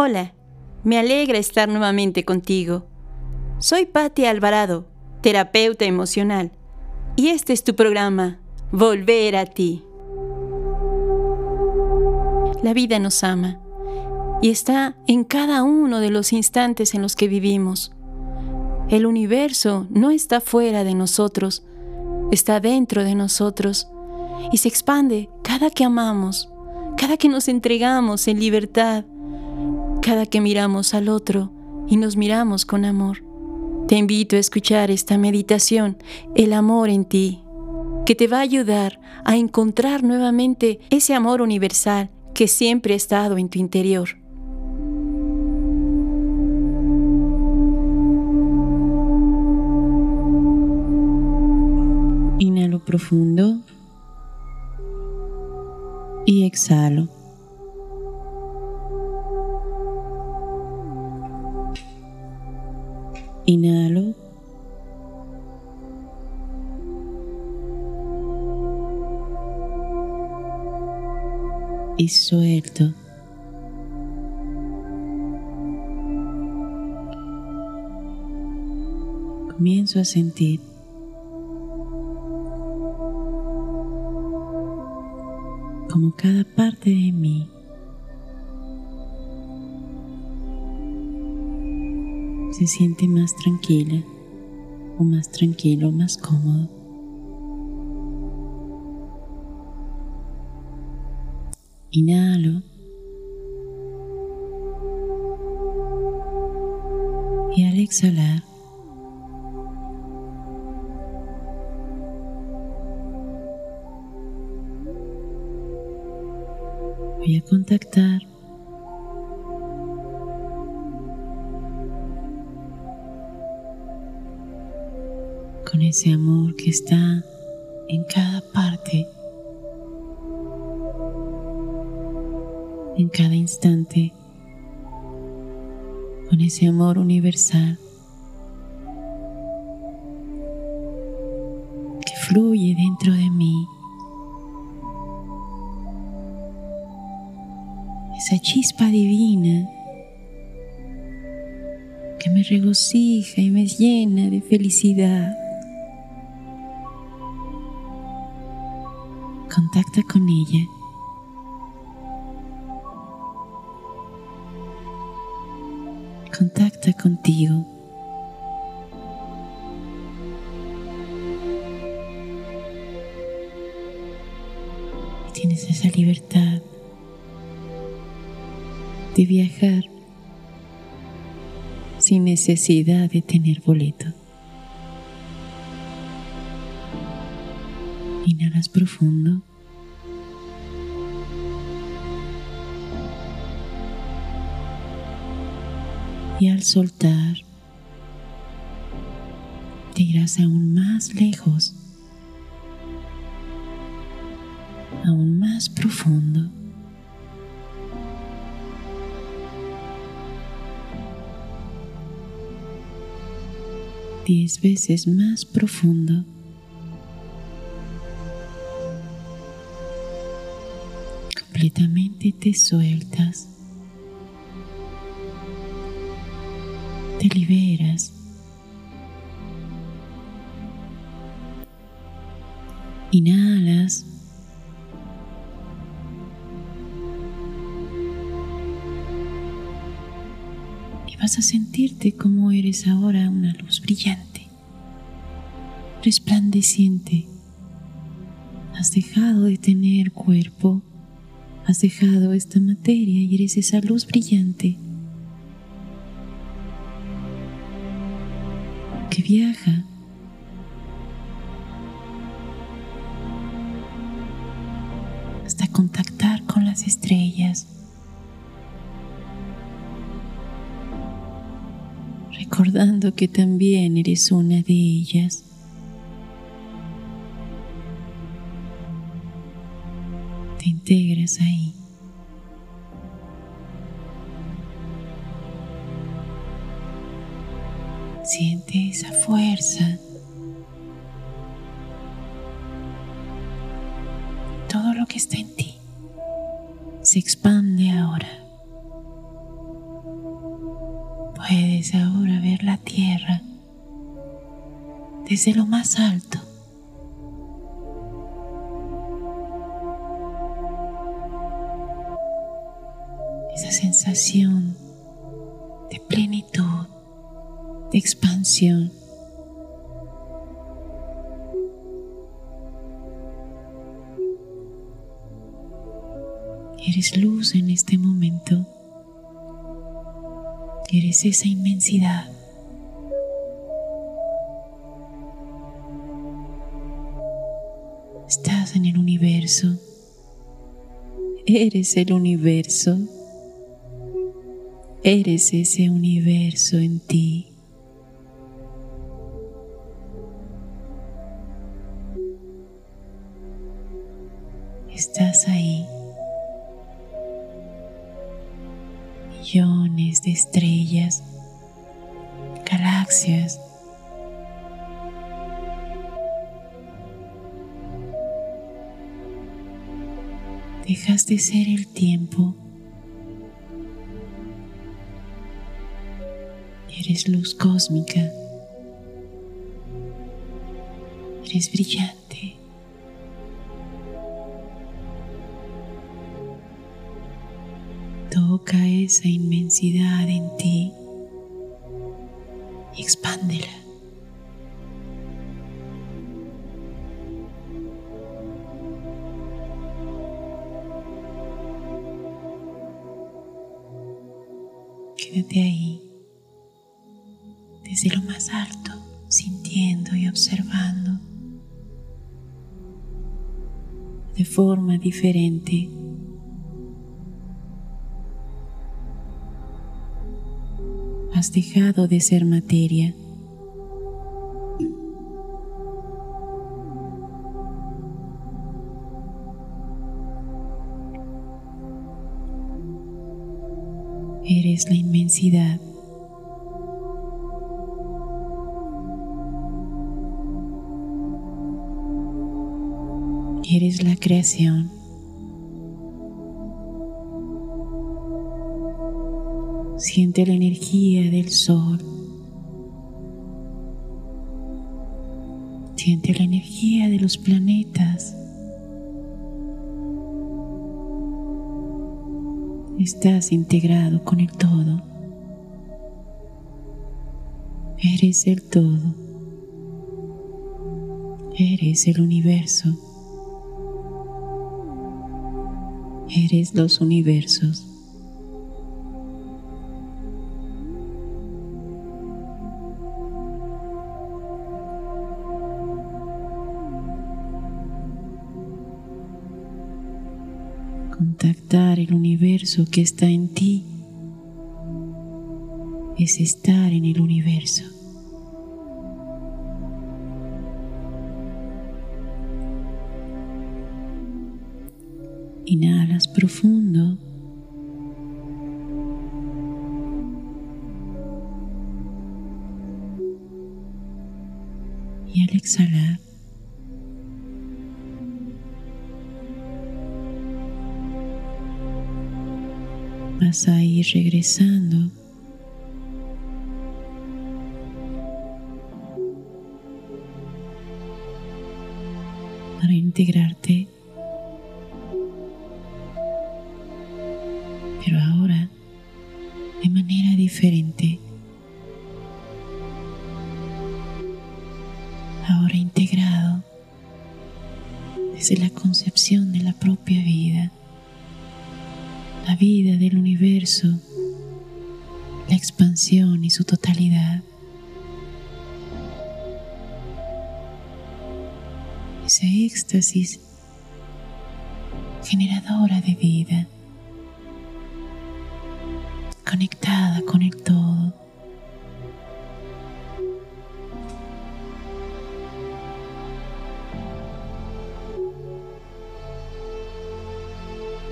Hola, me alegra estar nuevamente contigo. Soy Patti Alvarado, terapeuta emocional, y este es tu programa, Volver a ti. La vida nos ama y está en cada uno de los instantes en los que vivimos. El universo no está fuera de nosotros, está dentro de nosotros y se expande cada que amamos, cada que nos entregamos en libertad, cada que miramos al otro y nos miramos con amor. Te invito a escuchar esta meditación, el amor en ti, que te va a ayudar a encontrar nuevamente ese amor universal que siempre ha estado en tu interior. Inhalo profundo y exhalo. Inhalo. Y suelto. Comienzo a sentir como cada parte de mí se siente más tranquila o más tranquilo, más cómodo. Inhalo. Y al exhalar, voy a contactar con ese amor que está en cada parte, en cada instante, con ese amor universal que fluye dentro de mí. Esa chispa divina que me regocija y me llena de felicidad. Contacta con ella. Contacta contigo. tienes esa libertad de viajar sin necesidad de tener boleto. Inhalas profundo. Y al soltar, te irás aún más lejos, aún más profundo. Diez veces más profundo. completamente te sueltas, te liberas. Inhalas. Y vas a sentirte como eres ahora una luz brillante, resplandeciente. Has dejado de tener cuerpo Has dejado esta materia y eres esa luz brillante viaja hasta contactar con las estrellas. recordando que también eres una de ellas. integras ahí. Esa fuerza. Todo lo que está en ti se expande ahora. Puedes ahora ver la tierra desde lo más alto. Esa sensación de plenitud expansión. Eres luz en este momento. Eres esa inmensidad. Estás en el universo. Eres el universo. Eres ese universo en ti. De estrellas, galaxias, dejas de ser el tiempo. Eres luz cósmica. Eres brillante. Toca esa inmensidad en ti y expándela. Quédate ahí, desde lo más alto, sintiendo y observando de forma diferente. Has dejado de ser materia. Eres la inmensidad. Eres la creación. Siente la energía del sol. Siente la energía de los planetas. Estás integrado con el todo. Eres el todo. Eres el universo. Eres los universos. Contactar el universo que está en ti es estar en el universo. Inhalas profundo. Y al exhalar, vas a ir regresando para integrarte pero ahora de manera diferente. Ahora integrado desde la concepción Ese éxtasis generadora de vida conectada con el todo.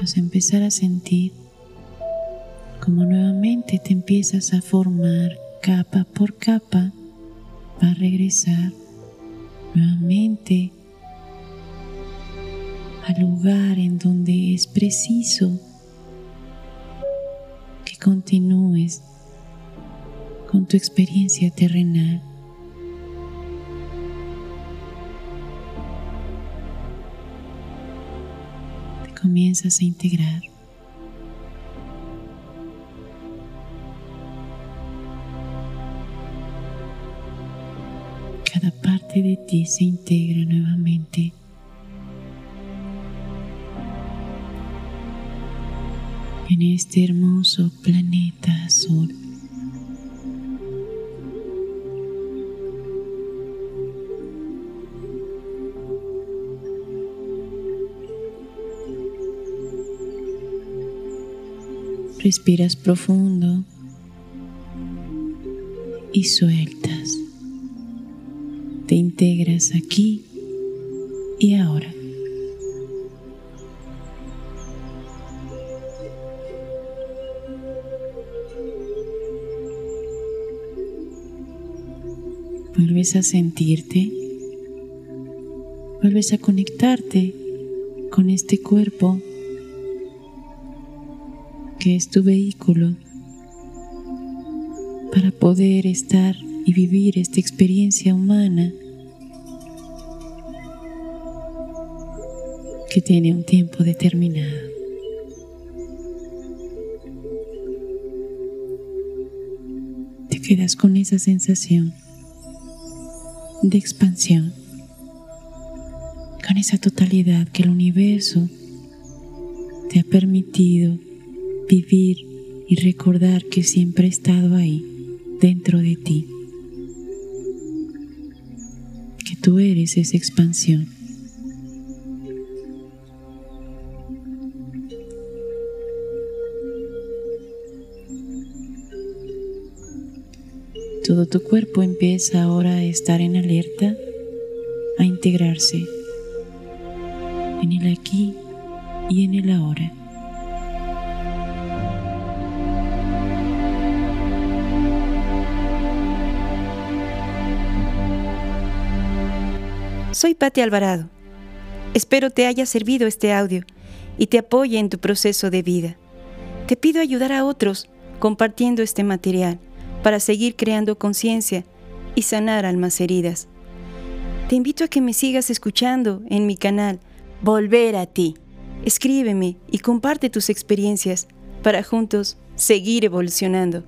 Vas a empezar a sentir como nuevamente te empiezas a formar capa por capa para regresar nuevamente al lugar en donde es preciso continúes con tu experiencia terrenal. Te comienzas a integrar. Cada parte de ti se integra nuevamente. En este hermoso planeta azul. Respiras profundo y sueltas. Te integras aquí y ahora. Vuelves a sentirte, vuelves a conectarte con este cuerpo que es tu vehículo para poder estar y vivir esta experiencia humana que tiene un tiempo determinado. Te quedas con esa sensación de expansión, con esa totalidad que el universo te ha permitido vivir y recordar que siempre ha estado ahí, dentro de ti, que tú eres esa expansión. Todo tu cuerpo empieza ahora a estar en alerta, a integrarse en el aquí y en el ahora. Soy Patti Alvarado. Espero te haya servido este audio y te apoye en tu proceso de vida. Te pido ayudar a otros compartiendo este material para seguir creando conciencia y sanar almas heridas. Te invito a que me sigas escuchando en mi canal Volver a ti. Escríbeme y comparte tus experiencias para juntos seguir evolucionando.